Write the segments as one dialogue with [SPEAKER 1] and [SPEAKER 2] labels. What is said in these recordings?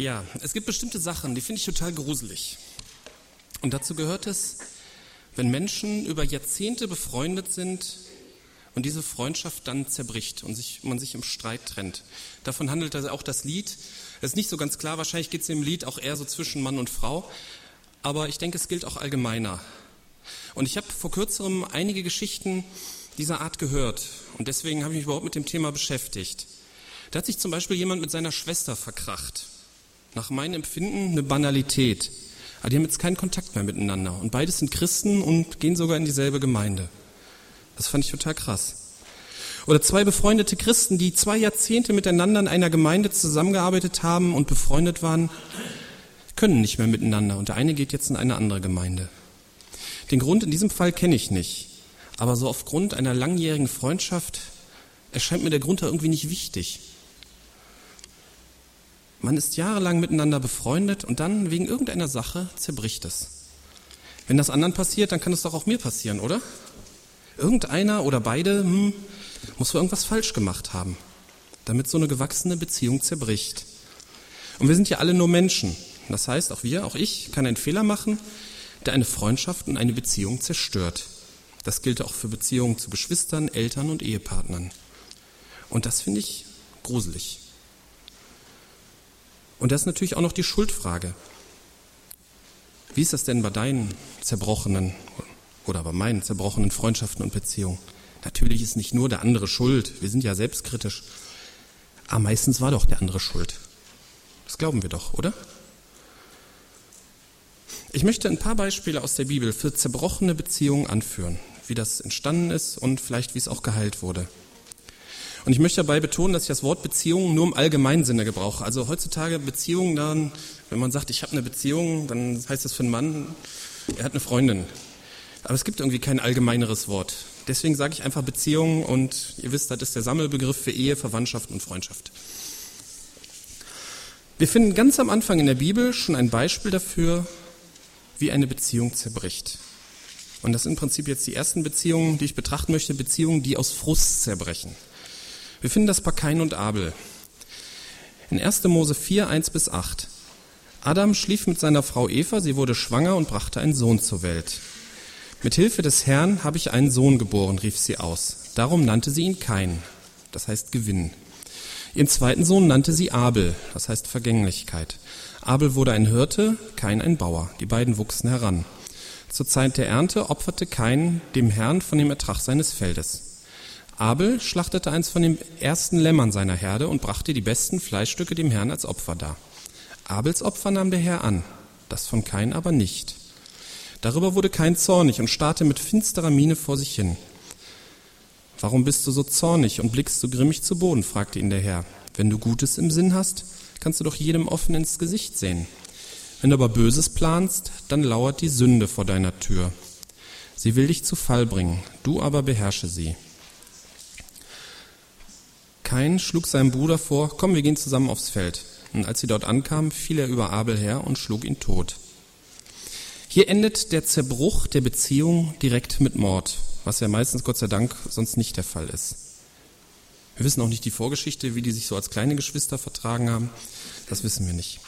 [SPEAKER 1] Ja, es gibt bestimmte Sachen, die finde ich total gruselig. Und dazu gehört es, wenn Menschen über Jahrzehnte befreundet sind und diese Freundschaft dann zerbricht und sich, man sich im Streit trennt. Davon handelt also auch das Lied. Es ist nicht so ganz klar, wahrscheinlich geht es im Lied auch eher so zwischen Mann und Frau, aber ich denke, es gilt auch allgemeiner. Und ich habe vor kürzerem einige Geschichten dieser Art gehört und deswegen habe ich mich überhaupt mit dem Thema beschäftigt. Da hat sich zum Beispiel jemand mit seiner Schwester verkracht nach meinem Empfinden eine Banalität. Aber die haben jetzt keinen Kontakt mehr miteinander. Und beides sind Christen und gehen sogar in dieselbe Gemeinde. Das fand ich total krass. Oder zwei befreundete Christen, die zwei Jahrzehnte miteinander in einer Gemeinde zusammengearbeitet haben und befreundet waren, können nicht mehr miteinander. Und der eine geht jetzt in eine andere Gemeinde. Den Grund in diesem Fall kenne ich nicht. Aber so aufgrund einer langjährigen Freundschaft erscheint mir der Grund da irgendwie nicht wichtig. Man ist jahrelang miteinander befreundet und dann wegen irgendeiner Sache zerbricht es. Wenn das anderen passiert, dann kann es doch auch mir passieren, oder? Irgendeiner oder beide hm, muss wohl irgendwas falsch gemacht haben, damit so eine gewachsene Beziehung zerbricht. Und wir sind ja alle nur Menschen. Das heißt, auch wir, auch ich, kann einen Fehler machen, der eine Freundschaft und eine Beziehung zerstört. Das gilt auch für Beziehungen zu Geschwistern, Eltern und Ehepartnern. Und das finde ich gruselig. Und das ist natürlich auch noch die Schuldfrage. Wie ist das denn bei deinen zerbrochenen oder bei meinen zerbrochenen Freundschaften und Beziehungen? Natürlich ist nicht nur der andere schuld. Wir sind ja selbstkritisch. Aber meistens war doch der andere schuld. Das glauben wir doch, oder? Ich möchte ein paar Beispiele aus der Bibel für zerbrochene Beziehungen anführen, wie das entstanden ist und vielleicht wie es auch geheilt wurde. Und ich möchte dabei betonen, dass ich das Wort Beziehung nur im allgemeinen Sinne gebrauche. Also heutzutage Beziehungen dann, wenn man sagt, ich habe eine Beziehung, dann heißt das für einen Mann, er hat eine Freundin. Aber es gibt irgendwie kein allgemeineres Wort. Deswegen sage ich einfach Beziehung und ihr wisst, das ist der Sammelbegriff für Ehe, Verwandtschaft und Freundschaft. Wir finden ganz am Anfang in der Bibel schon ein Beispiel dafür, wie eine Beziehung zerbricht. Und das sind im Prinzip jetzt die ersten Beziehungen, die ich betrachten möchte, Beziehungen, die aus Frust zerbrechen. Wir finden das bei Kain und Abel. In 1. Mose 4, 1 bis 8. Adam schlief mit seiner Frau Eva, sie wurde schwanger und brachte einen Sohn zur Welt. Mit Hilfe des Herrn habe ich einen Sohn geboren, rief sie aus. Darum nannte sie ihn Kain, das heißt Gewinn. Ihren zweiten Sohn nannte sie Abel, das heißt Vergänglichkeit. Abel wurde ein Hirte, Kain ein Bauer. Die beiden wuchsen heran. Zur Zeit der Ernte opferte Kain dem Herrn von dem Ertrag seines Feldes. Abel schlachtete eins von den ersten Lämmern seiner Herde und brachte die besten Fleischstücke dem Herrn als Opfer dar. Abels Opfer nahm der Herr an, das von Kain aber nicht. Darüber wurde Kain zornig und starrte mit finsterer Miene vor sich hin. Warum bist du so zornig und blickst so grimmig zu Boden? fragte ihn der Herr. Wenn du Gutes im Sinn hast, kannst du doch jedem offen ins Gesicht sehen. Wenn du aber Böses planst, dann lauert die Sünde vor deiner Tür. Sie will dich zu Fall bringen, du aber beherrsche sie. Kain schlug seinem Bruder vor, komm, wir gehen zusammen aufs Feld. Und als sie dort ankamen, fiel er über Abel her und schlug ihn tot. Hier endet der Zerbruch der Beziehung direkt mit Mord, was ja meistens Gott sei Dank sonst nicht der Fall ist. Wir wissen auch nicht die Vorgeschichte, wie die sich so als kleine Geschwister vertragen haben. Das wissen wir nicht.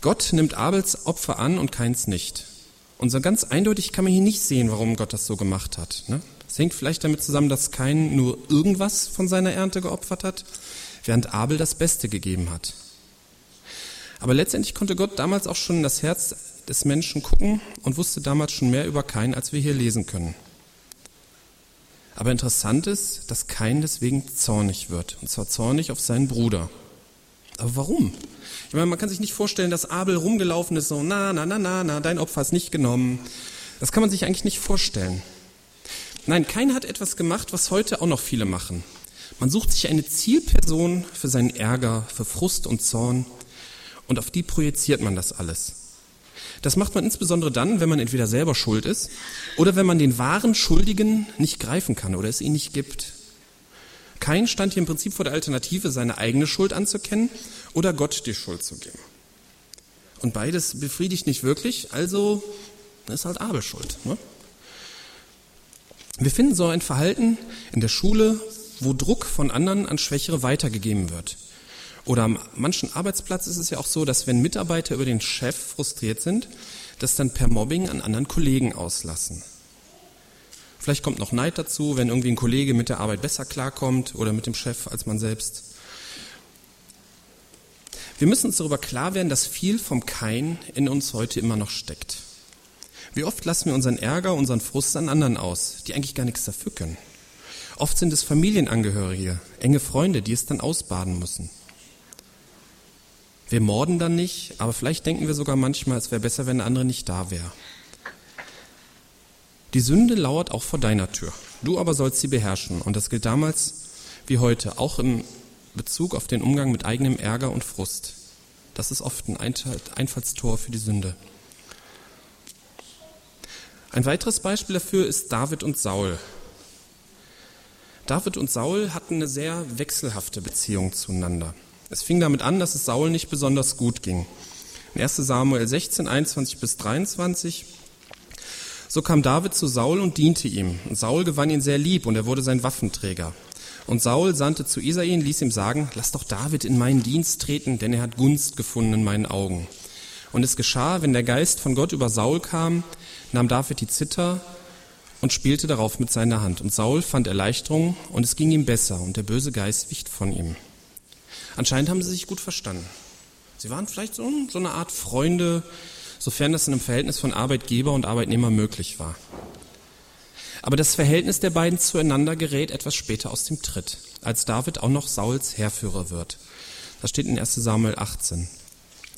[SPEAKER 1] Gott nimmt Abels Opfer an und keins nicht. Und so ganz eindeutig kann man hier nicht sehen, warum Gott das so gemacht hat. Ne? Es hängt vielleicht damit zusammen, dass Kain nur irgendwas von seiner Ernte geopfert hat, während Abel das Beste gegeben hat. Aber letztendlich konnte Gott damals auch schon in das Herz des Menschen gucken und wusste damals schon mehr über Kain, als wir hier lesen können. Aber interessant ist, dass Kain deswegen zornig wird, und zwar zornig auf seinen Bruder. Aber warum? Ich meine, man kann sich nicht vorstellen, dass Abel rumgelaufen ist, so, na, na, na, na, na, dein Opfer ist nicht genommen. Das kann man sich eigentlich nicht vorstellen. Nein, keiner hat etwas gemacht, was heute auch noch viele machen. Man sucht sich eine Zielperson für seinen Ärger, für Frust und Zorn und auf die projiziert man das alles. Das macht man insbesondere dann, wenn man entweder selber schuld ist oder wenn man den wahren Schuldigen nicht greifen kann oder es ihn nicht gibt. Kein stand hier im Prinzip vor der Alternative, seine eigene Schuld anzukennen oder Gott die Schuld zu geben. Und beides befriedigt nicht wirklich, also ist halt Abel schuld. Ne? Wir finden so ein Verhalten in der Schule, wo Druck von anderen an Schwächere weitergegeben wird. Oder am manchen Arbeitsplatz ist es ja auch so, dass wenn Mitarbeiter über den Chef frustriert sind, das dann per Mobbing an anderen Kollegen auslassen. Vielleicht kommt noch Neid dazu, wenn irgendwie ein Kollege mit der Arbeit besser klarkommt oder mit dem Chef als man selbst. Wir müssen uns darüber klar werden, dass viel vom Kein in uns heute immer noch steckt. Wie oft lassen wir unseren Ärger, unseren Frust an anderen aus, die eigentlich gar nichts dafür können. Oft sind es Familienangehörige, enge Freunde, die es dann ausbaden müssen. Wir morden dann nicht, aber vielleicht denken wir sogar manchmal, es wäre besser, wenn der andere nicht da wäre. Die Sünde lauert auch vor deiner Tür. Du aber sollst sie beherrschen. Und das gilt damals wie heute, auch im Bezug auf den Umgang mit eigenem Ärger und Frust. Das ist oft ein Einfallstor für die Sünde. Ein weiteres Beispiel dafür ist David und Saul. David und Saul hatten eine sehr wechselhafte Beziehung zueinander. Es fing damit an, dass es Saul nicht besonders gut ging. In 1 Samuel 16, 21 bis 23. So kam David zu Saul und diente ihm. Und Saul gewann ihn sehr lieb und er wurde sein Waffenträger. Und Saul sandte zu Isai und ließ ihm sagen, lass doch David in meinen Dienst treten, denn er hat Gunst gefunden in meinen Augen. Und es geschah, wenn der Geist von Gott über Saul kam, nahm David die Zither und spielte darauf mit seiner Hand. Und Saul fand Erleichterung und es ging ihm besser und der böse Geist wicht von ihm. Anscheinend haben sie sich gut verstanden. Sie waren vielleicht so, so eine Art Freunde, sofern das in einem Verhältnis von Arbeitgeber und Arbeitnehmer möglich war. Aber das Verhältnis der beiden zueinander gerät etwas später aus dem Tritt, als David auch noch Sauls Heerführer wird. Das steht in 1 Samuel 18.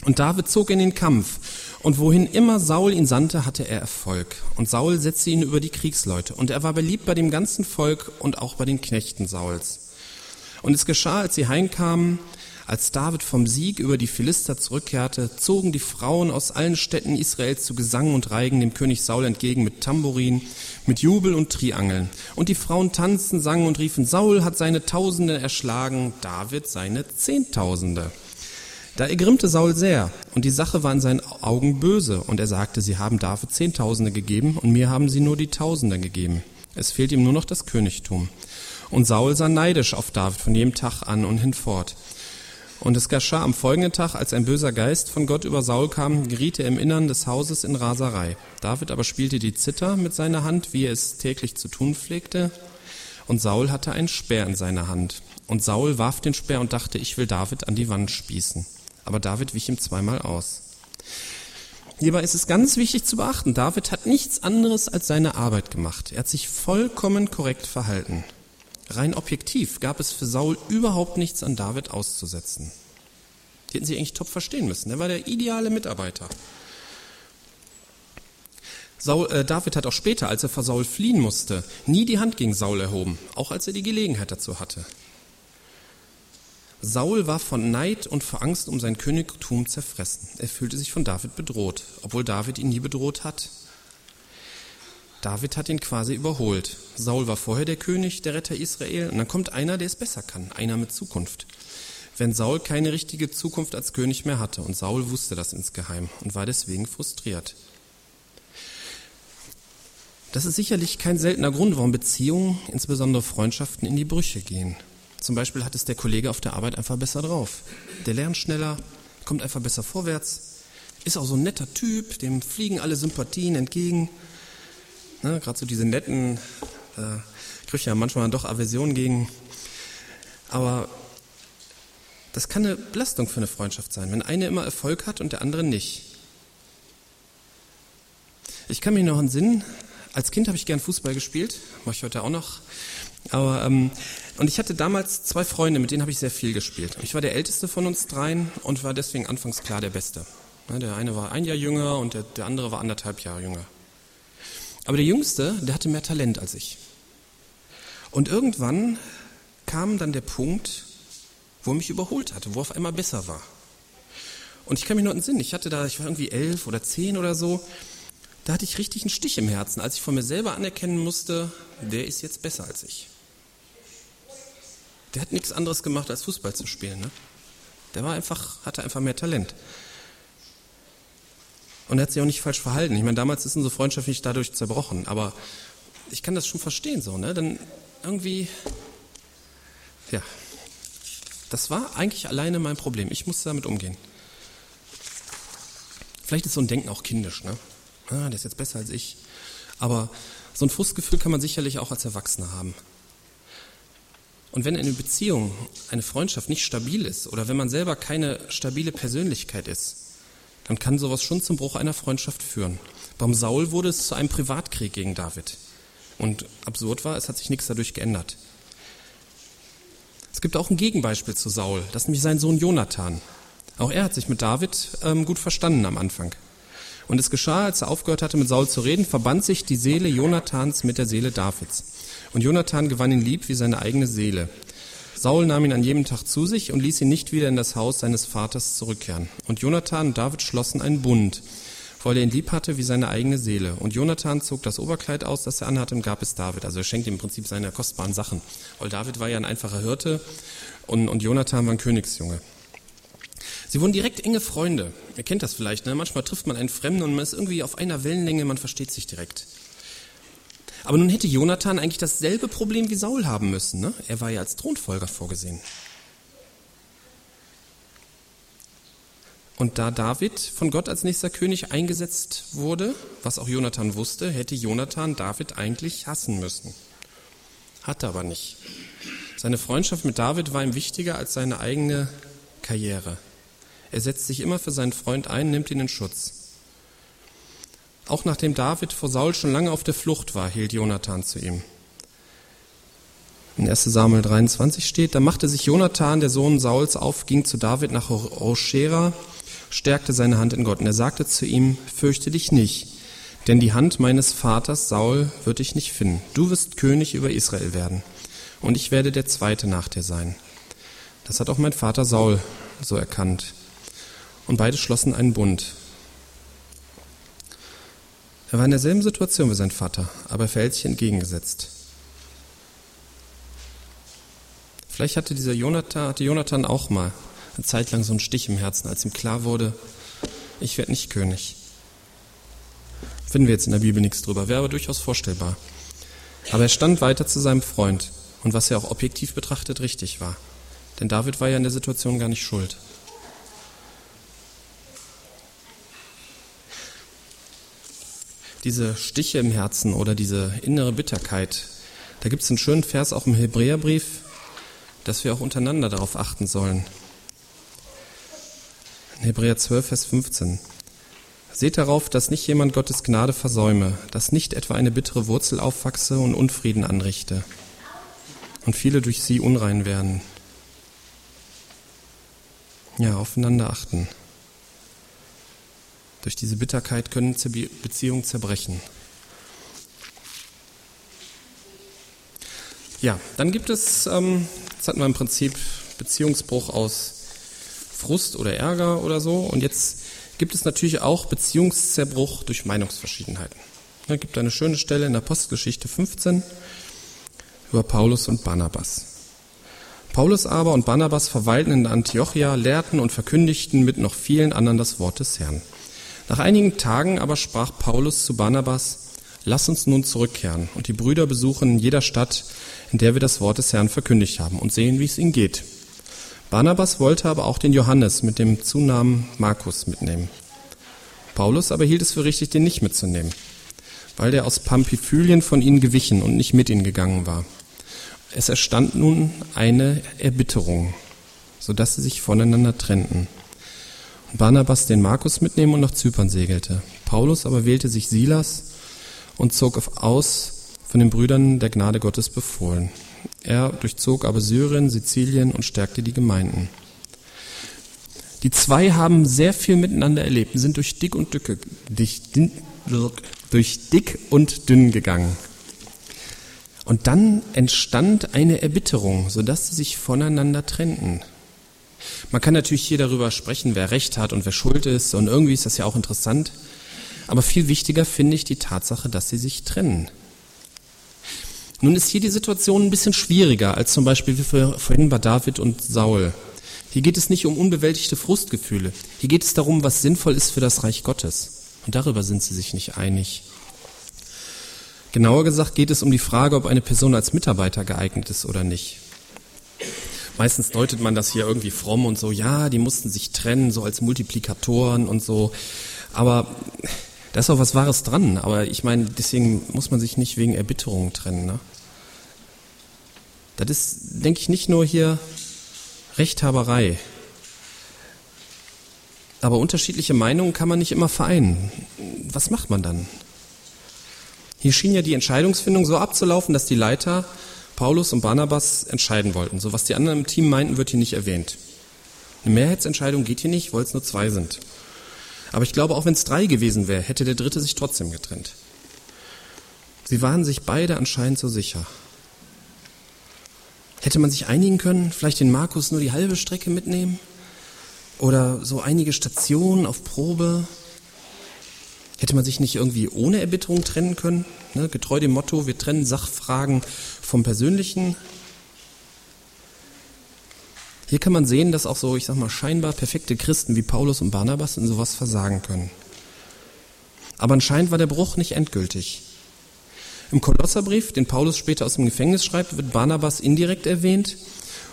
[SPEAKER 1] Und David zog in den Kampf, und wohin immer Saul ihn sandte, hatte er Erfolg. Und Saul setzte ihn über die Kriegsleute, und er war beliebt bei dem ganzen Volk und auch bei den Knechten Sauls. Und es geschah, als sie heimkamen, als David vom Sieg über die Philister zurückkehrte, zogen die Frauen aus allen Städten Israels zu Gesang und Reigen dem König Saul entgegen mit Tambourin, mit Jubel und Triangeln. Und die Frauen tanzten, sangen und riefen, Saul hat seine Tausende erschlagen, David seine Zehntausende. Da ergrimmte Saul sehr, und die Sache war in seinen Augen böse, und er sagte, sie haben David Zehntausende gegeben, und mir haben sie nur die Tausende gegeben. Es fehlt ihm nur noch das Königtum. Und Saul sah neidisch auf David von jedem Tag an und hinfort. Und es geschah am folgenden Tag, als ein böser Geist von Gott über Saul kam, geriet er im Innern des Hauses in Raserei. David aber spielte die Zither mit seiner Hand, wie er es täglich zu tun pflegte. Und Saul hatte einen Speer in seiner Hand. Und Saul warf den Speer und dachte, ich will David an die Wand spießen. Aber David wich ihm zweimal aus. Hierbei ist es ganz wichtig zu beachten, David hat nichts anderes als seine Arbeit gemacht. Er hat sich vollkommen korrekt verhalten. Rein objektiv gab es für Saul überhaupt nichts an David auszusetzen. Die hätten sie eigentlich top verstehen müssen. Er war der ideale Mitarbeiter. Saul, äh, David hat auch später, als er vor Saul fliehen musste, nie die Hand gegen Saul erhoben, auch als er die Gelegenheit dazu hatte. Saul war von Neid und vor Angst um sein Königtum zerfressen. Er fühlte sich von David bedroht, obwohl David ihn nie bedroht hat. David hat ihn quasi überholt. Saul war vorher der König, der Retter Israel, und dann kommt einer, der es besser kann, einer mit Zukunft. Wenn Saul keine richtige Zukunft als König mehr hatte, und Saul wusste das insgeheim und war deswegen frustriert. Das ist sicherlich kein seltener Grund, warum Beziehungen, insbesondere Freundschaften, in die Brüche gehen. Zum Beispiel hat es der Kollege auf der Arbeit einfach besser drauf. Der lernt schneller, kommt einfach besser vorwärts, ist auch so ein netter Typ, dem fliegen alle Sympathien entgegen. Ne, Gerade so diese netten, äh, kriege ich ja manchmal doch Aversion gegen. Aber das kann eine Belastung für eine Freundschaft sein, wenn eine immer Erfolg hat und der andere nicht. Ich kann mich noch an Sinn, als Kind habe ich gern Fußball gespielt, mache ich heute auch noch. Aber ähm, und ich hatte damals zwei Freunde, mit denen habe ich sehr viel gespielt. Ich war der älteste von uns dreien und war deswegen anfangs klar der Beste. Der eine war ein Jahr jünger und der, der andere war anderthalb Jahre jünger. Aber der Jüngste, der hatte mehr Talent als ich. Und irgendwann kam dann der Punkt, wo er mich überholt hatte, wo er auf einmal besser war. Und ich kann mich nur entsinnen, ich hatte da, ich war irgendwie elf oder zehn oder so, da hatte ich richtig einen Stich im Herzen, als ich von mir selber anerkennen musste, der ist jetzt besser als ich. Der hat nichts anderes gemacht, als Fußball zu spielen. Ne? Der war einfach, hatte einfach mehr Talent. Und er hat sich auch nicht falsch verhalten. Ich meine, damals ist unsere Freundschaft nicht dadurch zerbrochen, aber ich kann das schon verstehen so, ne? Dann irgendwie, ja, Das war eigentlich alleine mein Problem. Ich musste damit umgehen. Vielleicht ist so ein Denken auch kindisch, ne? Ah, der ist jetzt besser als ich. Aber so ein Frustgefühl kann man sicherlich auch als Erwachsener haben. Und wenn eine Beziehung, eine Freundschaft nicht stabil ist oder wenn man selber keine stabile Persönlichkeit ist, dann kann sowas schon zum Bruch einer Freundschaft führen. Beim Saul wurde es zu einem Privatkrieg gegen David. Und absurd war, es hat sich nichts dadurch geändert. Es gibt auch ein Gegenbeispiel zu Saul, das ist nämlich sein Sohn Jonathan. Auch er hat sich mit David ähm, gut verstanden am Anfang. Und es geschah, als er aufgehört hatte, mit Saul zu reden, verband sich die Seele Jonathans mit der Seele Davids. Und Jonathan gewann ihn lieb wie seine eigene Seele. Saul nahm ihn an jedem Tag zu sich und ließ ihn nicht wieder in das Haus seines Vaters zurückkehren. Und Jonathan und David schlossen einen Bund, weil er ihn lieb hatte wie seine eigene Seele. Und Jonathan zog das Oberkleid aus, das er anhatte, und gab es David. Also er schenkte ihm im Prinzip seine kostbaren Sachen. Weil David war ja ein einfacher Hirte und, und Jonathan war ein Königsjunge. Sie wurden direkt enge Freunde. Ihr kennt das vielleicht, ne? Manchmal trifft man einen Fremden und man ist irgendwie auf einer Wellenlänge, man versteht sich direkt. Aber nun hätte Jonathan eigentlich dasselbe Problem wie Saul haben müssen. Ne? Er war ja als Thronfolger vorgesehen. Und da David von Gott als nächster König eingesetzt wurde, was auch Jonathan wusste, hätte Jonathan David eigentlich hassen müssen. Hatte aber nicht. Seine Freundschaft mit David war ihm wichtiger als seine eigene Karriere. Er setzt sich immer für seinen Freund ein, nimmt ihn in Schutz. Auch nachdem David vor Saul schon lange auf der Flucht war, hielt Jonathan zu ihm. In 1 Samuel 23 steht, da machte sich Jonathan, der Sohn Sauls, auf, ging zu David nach Roshera stärkte seine Hand in Gott. Und er sagte zu ihm, fürchte dich nicht, denn die Hand meines Vaters Saul wird dich nicht finden. Du wirst König über Israel werden und ich werde der Zweite nach dir sein. Das hat auch mein Vater Saul so erkannt. Und beide schlossen einen Bund. Er war in derselben Situation wie sein Vater, aber er verhält sich entgegengesetzt. Vielleicht hatte dieser Jonathan, hatte Jonathan auch mal eine Zeit lang so einen Stich im Herzen, als ihm klar wurde, ich werde nicht König. Finden wir jetzt in der Bibel nichts drüber, wäre aber durchaus vorstellbar. Aber er stand weiter zu seinem Freund und was ja auch objektiv betrachtet richtig war. Denn David war ja in der Situation gar nicht schuld. Diese Stiche im Herzen oder diese innere Bitterkeit, da gibt es einen schönen Vers auch im Hebräerbrief, dass wir auch untereinander darauf achten sollen. Hebräer 12, Vers 15. Seht darauf, dass nicht jemand Gottes Gnade versäume, dass nicht etwa eine bittere Wurzel aufwachse und Unfrieden anrichte und viele durch sie unrein werden. Ja, aufeinander achten. Durch diese Bitterkeit können Beziehungen zerbrechen. Ja, dann gibt es, ähm, jetzt hatten wir im Prinzip Beziehungsbruch aus Frust oder Ärger oder so. Und jetzt gibt es natürlich auch Beziehungszerbruch durch Meinungsverschiedenheiten. Es gibt eine schöne Stelle in der Postgeschichte 15 über Paulus und Barnabas. Paulus aber und Barnabas verweilten in Antiochia, lehrten und verkündigten mit noch vielen anderen das Wort des Herrn. Nach einigen Tagen aber sprach Paulus zu Barnabas, Lass uns nun zurückkehren und die Brüder besuchen in jeder Stadt, in der wir das Wort des Herrn verkündigt haben und sehen, wie es ihnen geht. Barnabas wollte aber auch den Johannes mit dem Zunamen Markus mitnehmen. Paulus aber hielt es für richtig, den nicht mitzunehmen, weil der aus Pamphylien von ihnen gewichen und nicht mit ihnen gegangen war. Es erstand nun eine Erbitterung, so dass sie sich voneinander trennten. Barnabas den Markus mitnehmen und nach Zypern segelte. Paulus aber wählte sich Silas und zog aus von den Brüdern der Gnade Gottes befohlen. Er durchzog aber Syrien, Sizilien und stärkte die Gemeinden. Die zwei haben sehr viel miteinander erlebt, sind durch dick und dicke, durch dick und dünn gegangen. Und dann entstand eine Erbitterung, sodass sie sich voneinander trennten. Man kann natürlich hier darüber sprechen, wer Recht hat und wer schuld ist, und irgendwie ist das ja auch interessant. Aber viel wichtiger finde ich die Tatsache, dass sie sich trennen. Nun ist hier die Situation ein bisschen schwieriger als zum Beispiel wie vorhin bei David und Saul. Hier geht es nicht um unbewältigte Frustgefühle. Hier geht es darum, was sinnvoll ist für das Reich Gottes. Und darüber sind sie sich nicht einig. Genauer gesagt geht es um die Frage, ob eine Person als Mitarbeiter geeignet ist oder nicht. Meistens deutet man das hier irgendwie fromm und so, ja, die mussten sich trennen, so als Multiplikatoren und so. Aber da ist auch was Wahres dran. Aber ich meine, deswegen muss man sich nicht wegen Erbitterung trennen. Ne? Das ist, denke ich, nicht nur hier Rechthaberei. Aber unterschiedliche Meinungen kann man nicht immer vereinen. Was macht man dann? Hier schien ja die Entscheidungsfindung so abzulaufen, dass die Leiter Paulus und Barnabas entscheiden wollten. So was die anderen im Team meinten, wird hier nicht erwähnt. Eine Mehrheitsentscheidung geht hier nicht, weil es nur zwei sind. Aber ich glaube, auch wenn es drei gewesen wäre, hätte der dritte sich trotzdem getrennt. Sie waren sich beide anscheinend so sicher. Hätte man sich einigen können, vielleicht den Markus nur die halbe Strecke mitnehmen? Oder so einige Stationen auf Probe? Hätte man sich nicht irgendwie ohne Erbitterung trennen können? Ne, getreu dem Motto, wir trennen Sachfragen vom Persönlichen. Hier kann man sehen, dass auch so, ich sag mal, scheinbar perfekte Christen wie Paulus und Barnabas in sowas versagen können. Aber anscheinend war der Bruch nicht endgültig. Im Kolosserbrief, den Paulus später aus dem Gefängnis schreibt, wird Barnabas indirekt erwähnt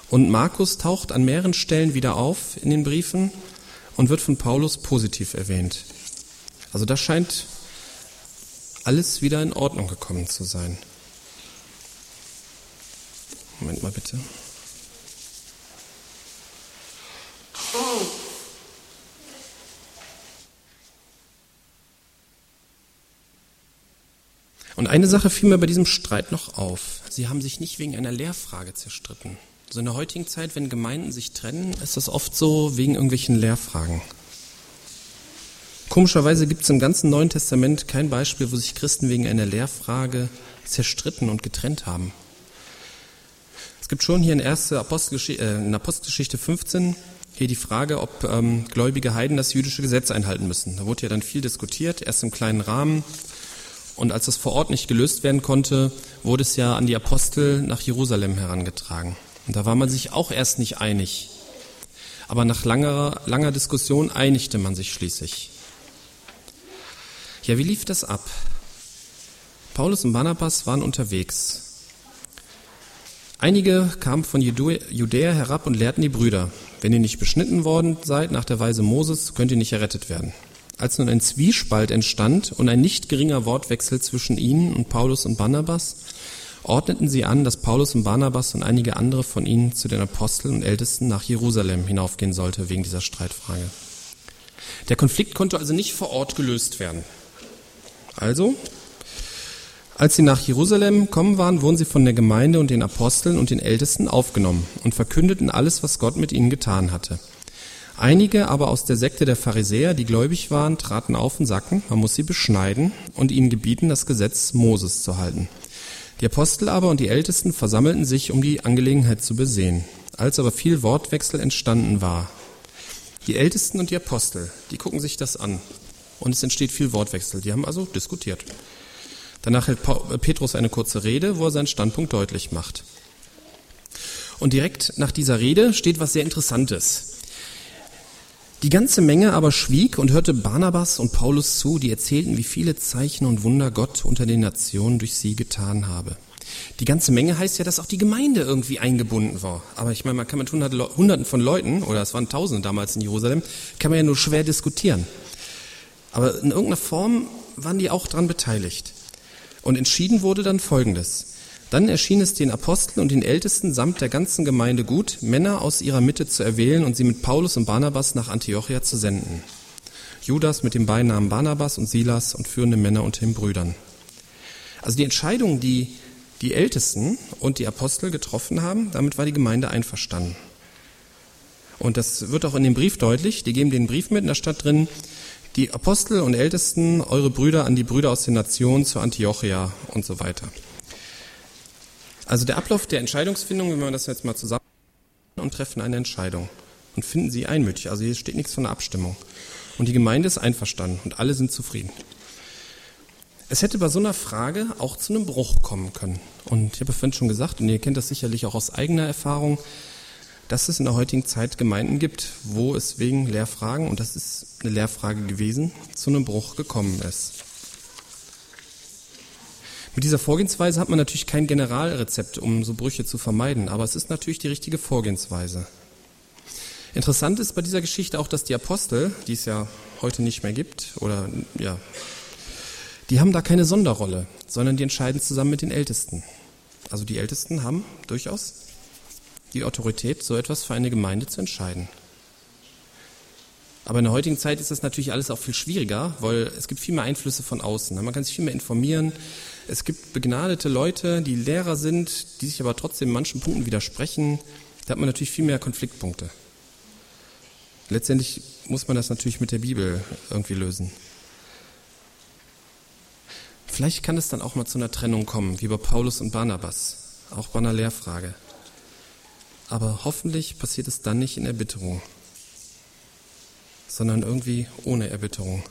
[SPEAKER 1] und Markus taucht an mehreren Stellen wieder auf in den Briefen und wird von Paulus positiv erwähnt. Also da scheint alles wieder in Ordnung gekommen zu sein. Moment mal bitte. Und eine Sache fiel mir bei diesem Streit noch auf. Sie haben sich nicht wegen einer Lehrfrage zerstritten. So in der heutigen Zeit, wenn Gemeinden sich trennen, ist das oft so wegen irgendwelchen Lehrfragen. Komischerweise gibt es im ganzen Neuen Testament kein Beispiel, wo sich Christen wegen einer Lehrfrage zerstritten und getrennt haben. Es gibt schon hier in, 1. Apostelgeschichte, äh, in Apostelgeschichte 15 hier die Frage, ob ähm, gläubige Heiden das jüdische Gesetz einhalten müssen. Da wurde ja dann viel diskutiert, erst im kleinen Rahmen. Und als das vor Ort nicht gelöst werden konnte, wurde es ja an die Apostel nach Jerusalem herangetragen. Und da war man sich auch erst nicht einig. Aber nach langer, langer Diskussion einigte man sich schließlich. Ja, wie lief das ab? Paulus und Barnabas waren unterwegs. Einige kamen von Judäa herab und lehrten die Brüder, wenn ihr nicht beschnitten worden seid nach der Weise Moses, könnt ihr nicht errettet werden. Als nun ein Zwiespalt entstand und ein nicht geringer Wortwechsel zwischen ihnen und Paulus und Barnabas, ordneten sie an, dass Paulus und Barnabas und einige andere von ihnen zu den Aposteln und Ältesten nach Jerusalem hinaufgehen sollte wegen dieser Streitfrage. Der Konflikt konnte also nicht vor Ort gelöst werden. Also, als sie nach Jerusalem kommen waren, wurden sie von der Gemeinde und den Aposteln und den Ältesten aufgenommen und verkündeten alles, was Gott mit ihnen getan hatte. Einige aber aus der Sekte der Pharisäer, die gläubig waren, traten auf und sagten, man muss sie beschneiden und ihnen gebieten, das Gesetz Moses zu halten. Die Apostel aber und die Ältesten versammelten sich, um die Angelegenheit zu besehen. Als aber viel Wortwechsel entstanden war, die Ältesten und die Apostel, die gucken sich das an und es entsteht viel Wortwechsel. Die haben also diskutiert. Danach hält Petrus eine kurze Rede, wo er seinen Standpunkt deutlich macht. Und direkt nach dieser Rede steht was sehr Interessantes. Die ganze Menge aber schwieg und hörte Barnabas und Paulus zu, die erzählten, wie viele Zeichen und Wunder Gott unter den Nationen durch sie getan habe. Die ganze Menge heißt ja, dass auch die Gemeinde irgendwie eingebunden war. Aber ich meine, man kann mit Hunderten von Leuten, oder es waren Tausende damals in Jerusalem, kann man ja nur schwer diskutieren. Aber in irgendeiner Form waren die auch daran beteiligt. Und entschieden wurde dann Folgendes. Dann erschien es den Aposteln und den Ältesten samt der ganzen Gemeinde gut, Männer aus ihrer Mitte zu erwählen und sie mit Paulus und Barnabas nach Antiochia zu senden. Judas mit dem Beinamen Barnabas und Silas und führende Männer unter den Brüdern. Also die Entscheidung, die die Ältesten und die Apostel getroffen haben, damit war die Gemeinde einverstanden. Und das wird auch in dem Brief deutlich. Die geben den Brief mit, in der Stadt drin, die Apostel und Ältesten, eure Brüder an die Brüder aus den Nationen zu Antiochia und so weiter. Also der Ablauf der Entscheidungsfindung, wenn wir das jetzt mal zusammen und treffen eine Entscheidung und finden sie einmütig. Also hier steht nichts von der Abstimmung. Und die Gemeinde ist einverstanden und alle sind zufrieden. Es hätte bei so einer Frage auch zu einem Bruch kommen können. Und ich habe vorhin schon gesagt, und ihr kennt das sicherlich auch aus eigener Erfahrung, dass es in der heutigen Zeit Gemeinden gibt, wo es wegen Lehrfragen, und das ist eine Lehrfrage gewesen, zu einem Bruch gekommen ist. Mit dieser Vorgehensweise hat man natürlich kein Generalrezept, um so Brüche zu vermeiden, aber es ist natürlich die richtige Vorgehensweise. Interessant ist bei dieser Geschichte auch, dass die Apostel, die es ja heute nicht mehr gibt, oder ja, die haben da keine Sonderrolle, sondern die entscheiden zusammen mit den Ältesten. Also die Ältesten haben durchaus die Autorität, so etwas für eine Gemeinde zu entscheiden. Aber in der heutigen Zeit ist das natürlich alles auch viel schwieriger, weil es gibt viel mehr Einflüsse von außen. Man kann sich viel mehr informieren. Es gibt begnadete Leute, die Lehrer sind, die sich aber trotzdem in manchen Punkten widersprechen. Da hat man natürlich viel mehr Konfliktpunkte. Letztendlich muss man das natürlich mit der Bibel irgendwie lösen. Vielleicht kann es dann auch mal zu einer Trennung kommen, wie bei Paulus und Barnabas, auch bei einer Lehrfrage. Aber hoffentlich passiert es dann nicht in Erbitterung sondern irgendwie ohne Erbitterung.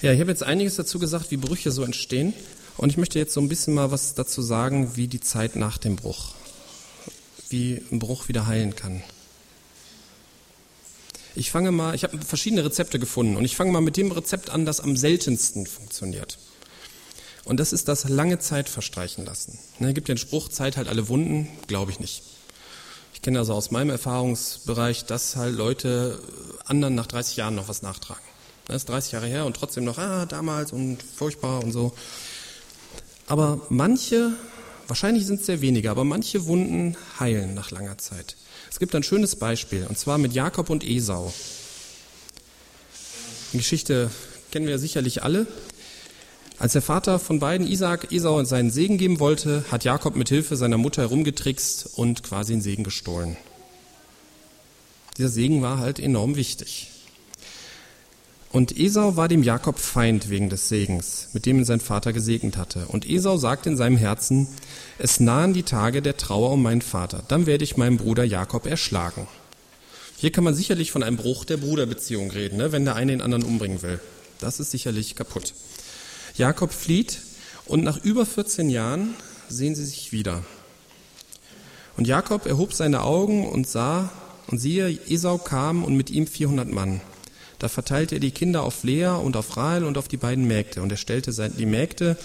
[SPEAKER 1] Ja, ich habe jetzt einiges dazu gesagt, wie Brüche so entstehen. Und ich möchte jetzt so ein bisschen mal was dazu sagen, wie die Zeit nach dem Bruch, wie ein Bruch wieder heilen kann. Ich fange mal, ich habe verschiedene Rezepte gefunden und ich fange mal mit dem Rezept an, das am seltensten funktioniert. Und das ist das lange Zeit verstreichen lassen. Ne, gibt den Spruch, Zeit halt alle Wunden, glaube ich nicht. Ich kenne also aus meinem Erfahrungsbereich, dass halt Leute anderen nach 30 Jahren noch was nachtragen. Das ist 30 Jahre her und trotzdem noch, ah, damals und furchtbar und so. Aber manche, wahrscheinlich sind es sehr wenige, aber manche Wunden heilen nach langer Zeit. Es gibt ein schönes Beispiel, und zwar mit Jakob und Esau. Die Geschichte kennen wir sicherlich alle. Als der Vater von beiden, Isaac, Esau seinen Segen geben wollte, hat Jakob mit Hilfe seiner Mutter herumgetrickst und quasi den Segen gestohlen. Dieser Segen war halt enorm wichtig. Und Esau war dem Jakob Feind wegen des Segens, mit dem ihn sein Vater gesegnet hatte. Und Esau sagte in seinem Herzen, es nahen die Tage der Trauer um meinen Vater, dann werde ich meinen Bruder Jakob erschlagen. Hier kann man sicherlich von einem Bruch der Bruderbeziehung reden, ne, wenn der eine den anderen umbringen will. Das ist sicherlich kaputt. Jakob flieht und nach über 14 Jahren sehen sie sich wieder. Und Jakob erhob seine Augen und sah, und siehe, Esau kam und mit ihm 400 Mann. Da verteilte er die Kinder auf Lea und auf Rahel und auf die beiden Mägde. Und er stellte die Mägde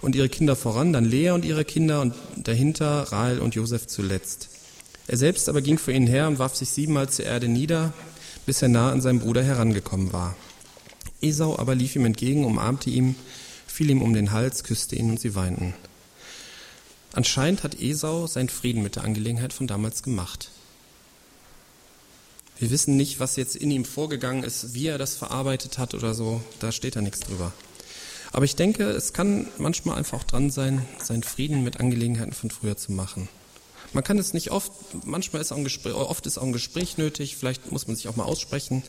[SPEAKER 1] und ihre Kinder voran, dann Lea und ihre Kinder und dahinter Rahel und Josef zuletzt. Er selbst aber ging vor ihnen her und warf sich siebenmal zur Erde nieder, bis er nah an seinen Bruder herangekommen war. Esau aber lief ihm entgegen, umarmte ihn fiel ihm um den Hals, küsste ihn und sie weinten. Anscheinend hat Esau seinen Frieden mit der Angelegenheit von damals gemacht. Wir wissen nicht, was jetzt in ihm vorgegangen ist, wie er das verarbeitet hat oder so, da steht da nichts drüber. Aber ich denke, es kann manchmal einfach auch dran sein, seinen Frieden mit Angelegenheiten von früher zu machen. Man kann es nicht oft, manchmal ist auch ein Gespräch, oft ist auch ein Gespräch nötig, vielleicht muss man sich auch mal aussprechen,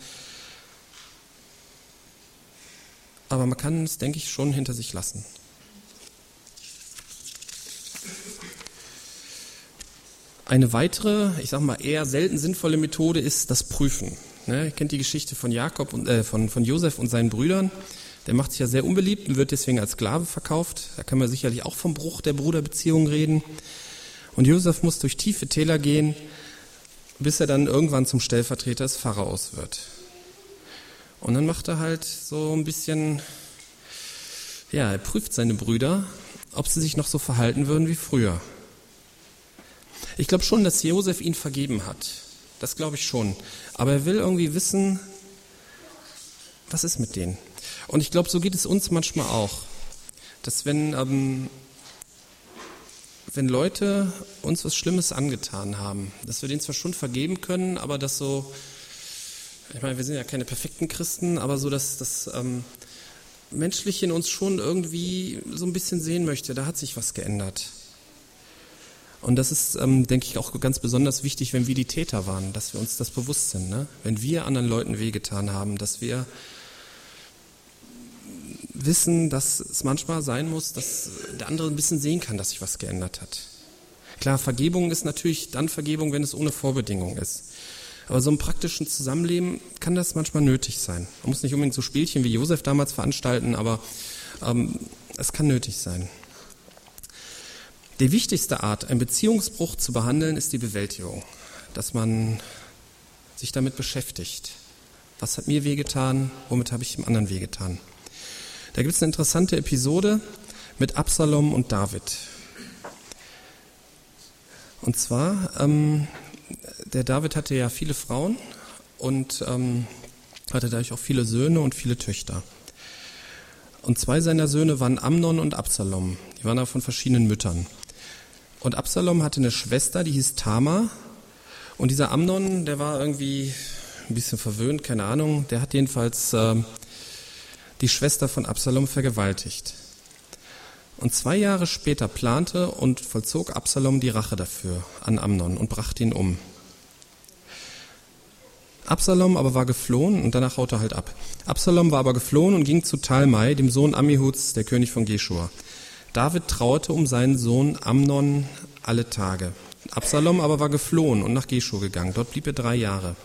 [SPEAKER 1] aber man kann es, denke ich, schon hinter sich lassen. Eine weitere, ich sage mal eher selten sinnvolle Methode ist das Prüfen. Ne, ihr kennt die Geschichte von Jakob und äh, von, von Josef und seinen Brüdern. Der macht sich ja sehr unbeliebt und wird deswegen als Sklave verkauft. Da kann man sicherlich auch vom Bruch der Bruderbeziehung reden. Und Josef muss durch tiefe Täler gehen, bis er dann irgendwann zum Stellvertreter des Pharaos wird. Und dann macht er halt so ein bisschen, ja, er prüft seine Brüder, ob sie sich noch so verhalten würden wie früher. Ich glaube schon, dass Josef ihn vergeben hat. Das glaube ich schon. Aber er will irgendwie wissen, was ist mit denen? Und ich glaube, so geht es uns manchmal auch. Dass wenn, ähm, wenn Leute uns was Schlimmes angetan haben, dass wir denen zwar schon vergeben können, aber dass so ich meine, wir sind ja keine perfekten Christen, aber so, dass das ähm, Menschliche in uns schon irgendwie so ein bisschen sehen möchte, da hat sich was geändert. Und das ist, ähm, denke ich, auch ganz besonders wichtig, wenn wir die Täter waren, dass wir uns das bewusst sind. Ne? Wenn wir anderen Leuten wehgetan haben, dass wir wissen, dass es manchmal sein muss, dass der andere ein bisschen sehen kann, dass sich was geändert hat. Klar, Vergebung ist natürlich dann Vergebung, wenn es ohne Vorbedingung ist. Aber so im praktischen Zusammenleben kann das manchmal nötig sein. Man muss nicht unbedingt so Spielchen wie Josef damals veranstalten, aber ähm, es kann nötig sein. Die wichtigste Art, einen Beziehungsbruch zu behandeln, ist die Bewältigung. Dass man sich damit beschäftigt. Was hat mir wehgetan? Womit habe ich dem anderen wehgetan? Da gibt es eine interessante Episode mit Absalom und David. Und zwar, ähm, der David hatte ja viele Frauen und ähm, hatte dadurch auch viele Söhne und viele Töchter. Und zwei seiner Söhne waren Amnon und Absalom. Die waren auch von verschiedenen Müttern. Und Absalom hatte eine Schwester, die hieß Tama. Und dieser Amnon, der war irgendwie ein bisschen verwöhnt, keine Ahnung. Der hat jedenfalls äh, die Schwester von Absalom vergewaltigt. Und zwei Jahre später plante und vollzog Absalom die Rache dafür an Amnon und brachte ihn um. Absalom aber war geflohen und danach haut er halt ab. Absalom war aber geflohen und ging zu Talmai, dem Sohn Amihuds, der König von Geshur. David trauerte um seinen Sohn Amnon alle Tage. Absalom aber war geflohen und nach Geshur gegangen. Dort blieb er drei Jahre.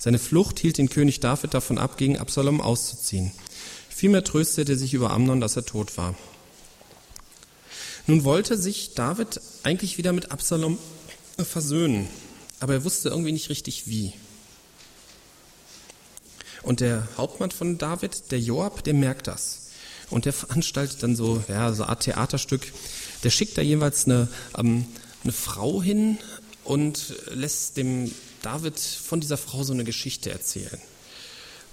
[SPEAKER 1] Seine Flucht hielt den König David davon ab, gegen Absalom auszuziehen. Vielmehr tröstete er sich über Amnon, dass er tot war. Nun wollte sich David eigentlich wieder mit Absalom versöhnen, aber er wusste irgendwie nicht richtig wie. Und der Hauptmann von David, der Joab, der merkt das. Und der veranstaltet dann so, ja, so eine Art Theaterstück. Der schickt da jeweils eine, ähm, eine Frau hin und lässt dem David von dieser Frau so eine Geschichte erzählen.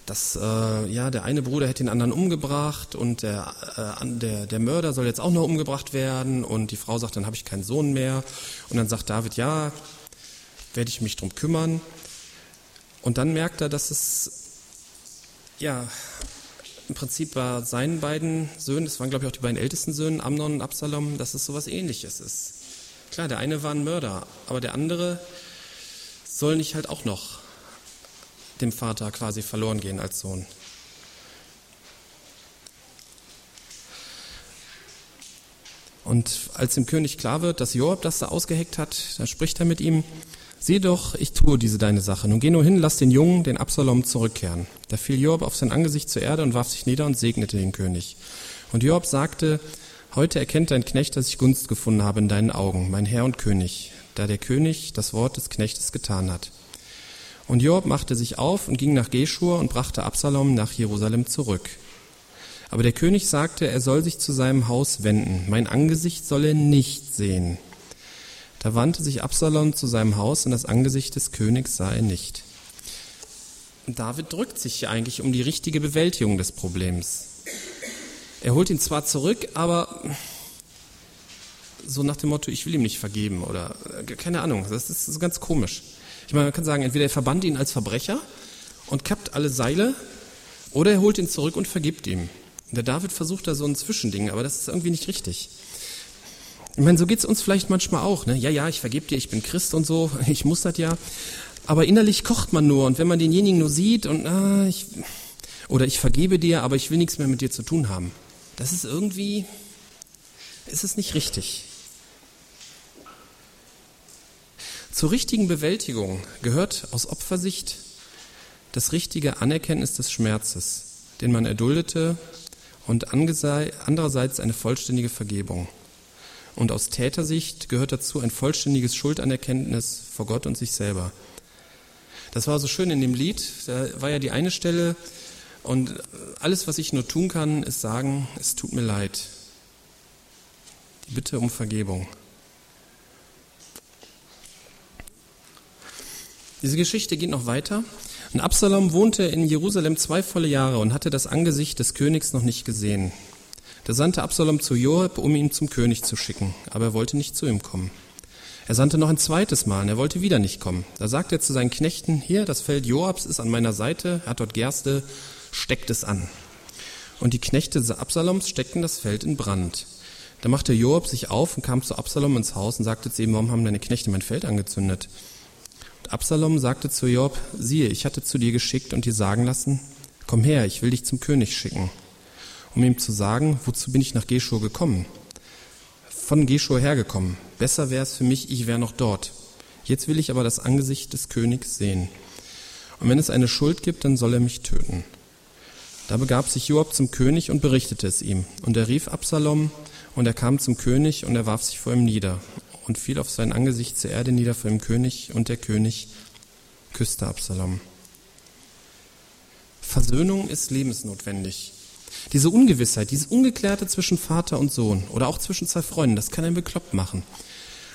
[SPEAKER 1] Dass äh, ja, der eine Bruder hätte den anderen umgebracht und der, äh, der, der Mörder soll jetzt auch noch umgebracht werden und die Frau sagt, dann habe ich keinen Sohn mehr. Und dann sagt David, ja, werde ich mich drum kümmern. Und dann merkt er, dass es ja, im Prinzip bei seinen beiden Söhnen, das waren glaube ich auch die beiden ältesten Söhne, Amnon und Absalom, dass es sowas ähnliches ist. Klar, der eine war ein Mörder, aber der andere soll nicht halt auch noch dem Vater quasi verloren gehen als Sohn. Und als dem König klar wird, dass Joab das da ausgeheckt hat, dann spricht er mit ihm, Sieh doch, ich tue diese deine Sache. Nun geh nur hin, lass den Jungen, den Absalom, zurückkehren. Da fiel Joab auf sein Angesicht zur Erde und warf sich nieder und segnete den König. Und Joab sagte, heute erkennt dein Knecht, dass ich Gunst gefunden habe in deinen Augen, mein Herr und König, da der König das Wort des Knechtes getan hat. Und Joab machte sich auf und ging nach Geschur und brachte Absalom nach Jerusalem zurück. Aber der König sagte, er soll sich zu seinem Haus wenden, mein Angesicht soll er nicht sehen. Da wandte sich Absalom zu seinem Haus und das Angesicht des Königs sah er nicht. David drückt sich eigentlich um die richtige Bewältigung des Problems. Er holt ihn zwar zurück, aber so nach dem Motto, ich will ihm nicht vergeben oder äh, keine Ahnung, das ist, das ist ganz komisch. Ich meine, man kann sagen, entweder er verbannt ihn als Verbrecher und kappt alle Seile oder er holt ihn zurück und vergibt ihm. Der David versucht da so ein Zwischending, aber das ist irgendwie nicht richtig. Ich meine, so geht's uns vielleicht manchmal auch. Ne? Ja, ja, ich vergebe dir, ich bin Christ und so, ich muss das ja. Aber innerlich kocht man nur und wenn man denjenigen nur sieht und ah, ich, oder ich vergebe dir, aber ich will nichts mehr mit dir zu tun haben. Das ist irgendwie, ist es nicht richtig. Zur richtigen Bewältigung gehört aus Opfersicht das richtige Anerkenntnis des Schmerzes, den man erduldete, und andererseits eine vollständige Vergebung. Und aus Tätersicht gehört dazu ein vollständiges Schuldanerkenntnis vor Gott und sich selber. Das war so schön in dem Lied. Da war ja die eine Stelle und alles, was ich nur tun kann, ist sagen, es tut mir leid. Die Bitte um Vergebung. Diese Geschichte geht noch weiter. Und Absalom wohnte in Jerusalem zwei volle Jahre und hatte das Angesicht des Königs noch nicht gesehen. Da sandte Absalom zu Joab, um ihn zum König zu schicken, aber er wollte nicht zu ihm kommen. Er sandte noch ein zweites Mal und er wollte wieder nicht kommen. Da sagte er zu seinen Knechten, hier, das Feld Joabs ist an meiner Seite, hat dort Gerste, steckt es an. Und die Knechte Absaloms steckten das Feld in Brand. Da machte Joab sich auf und kam zu Absalom ins Haus und sagte zu ihm, warum haben deine Knechte mein Feld angezündet? Und Absalom sagte zu Joab, siehe, ich hatte zu dir geschickt und dir sagen lassen, komm her, ich will dich zum König schicken um ihm zu sagen, wozu bin ich nach Geschur gekommen? Von Geschur hergekommen. Besser wäre es für mich, ich wäre noch dort. Jetzt will ich aber das Angesicht des Königs sehen. Und wenn es eine Schuld gibt, dann soll er mich töten. Da begab sich Joab zum König und berichtete es ihm. Und er rief Absalom, und er kam zum König, und er warf sich vor ihm nieder, und fiel auf sein Angesicht zur Erde nieder vor dem König, und der König küsste Absalom. Versöhnung ist lebensnotwendig. Diese Ungewissheit, dieses Ungeklärte zwischen Vater und Sohn oder auch zwischen zwei Freunden, das kann einen bekloppt machen.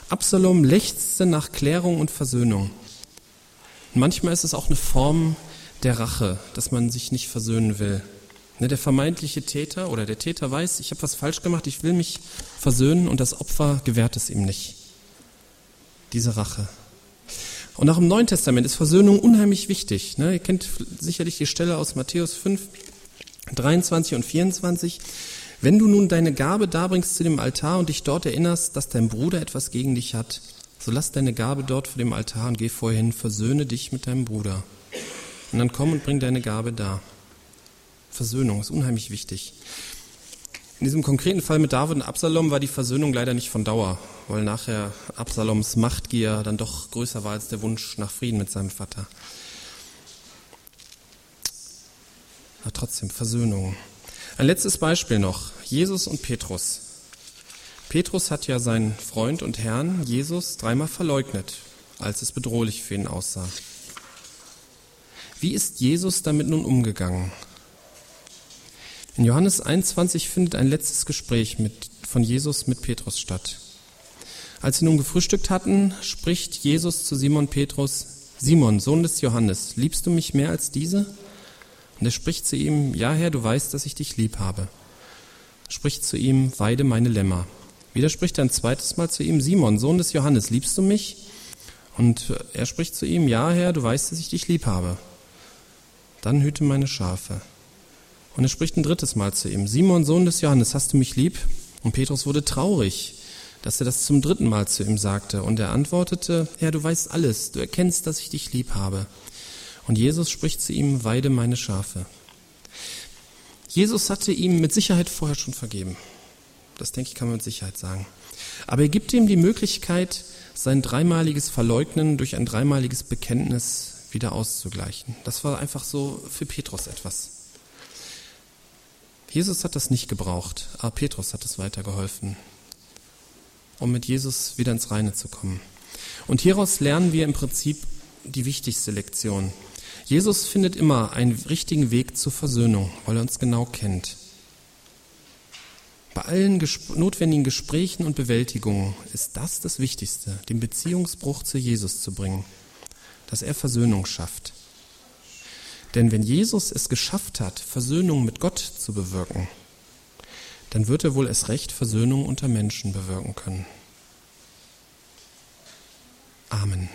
[SPEAKER 1] Absalom lechzte nach Klärung und Versöhnung. Und manchmal ist es auch eine Form der Rache, dass man sich nicht versöhnen will. Ne, der vermeintliche Täter oder der Täter weiß, ich habe was falsch gemacht, ich will mich versöhnen und das Opfer gewährt es ihm nicht. Diese Rache. Und auch im Neuen Testament ist Versöhnung unheimlich wichtig. Ne? Ihr kennt sicherlich die Stelle aus Matthäus 5, 23 und 24. Wenn du nun deine Gabe darbringst zu dem Altar und dich dort erinnerst, dass dein Bruder etwas gegen dich hat, so lass deine Gabe dort vor dem Altar und geh vorher hin, versöhne dich mit deinem Bruder. Und dann komm und bring deine Gabe da. Versöhnung ist unheimlich wichtig. In diesem konkreten Fall mit David und Absalom war die Versöhnung leider nicht von Dauer, weil nachher Absaloms Machtgier dann doch größer war als der Wunsch nach Frieden mit seinem Vater. Aber trotzdem, Versöhnung. Ein letztes Beispiel noch. Jesus und Petrus. Petrus hat ja seinen Freund und Herrn Jesus dreimal verleugnet, als es bedrohlich für ihn aussah. Wie ist Jesus damit nun umgegangen? In Johannes 21 findet ein letztes Gespräch mit, von Jesus mit Petrus statt. Als sie nun gefrühstückt hatten, spricht Jesus zu Simon Petrus, Simon, Sohn des Johannes, liebst du mich mehr als diese? Und er spricht zu ihm, ja Herr, du weißt, dass ich dich lieb habe. Spricht zu ihm, weide meine Lämmer. Wieder spricht er ein zweites Mal zu ihm, Simon, Sohn des Johannes, liebst du mich? Und er spricht zu ihm, ja Herr, du weißt, dass ich dich lieb habe. Dann hüte meine Schafe. Und er spricht ein drittes Mal zu ihm, Simon, Sohn des Johannes, hast du mich lieb? Und Petrus wurde traurig, dass er das zum dritten Mal zu ihm sagte. Und er antwortete, Herr, du weißt alles, du erkennst, dass ich dich lieb habe. Und Jesus spricht zu ihm, weide meine Schafe. Jesus hatte ihm mit Sicherheit vorher schon vergeben. Das denke ich, kann man mit Sicherheit sagen. Aber er gibt ihm die Möglichkeit, sein dreimaliges Verleugnen durch ein dreimaliges Bekenntnis wieder auszugleichen. Das war einfach so für Petrus etwas. Jesus hat das nicht gebraucht, aber Petrus hat es weitergeholfen, um mit Jesus wieder ins Reine zu kommen. Und hieraus lernen wir im Prinzip die wichtigste Lektion. Jesus findet immer einen richtigen Weg zur Versöhnung, weil er uns genau kennt. Bei allen gesp notwendigen Gesprächen und Bewältigungen ist das das Wichtigste, den Beziehungsbruch zu Jesus zu bringen, dass er Versöhnung schafft. Denn wenn Jesus es geschafft hat, Versöhnung mit Gott zu bewirken, dann wird er wohl erst recht Versöhnung unter Menschen bewirken können. Amen.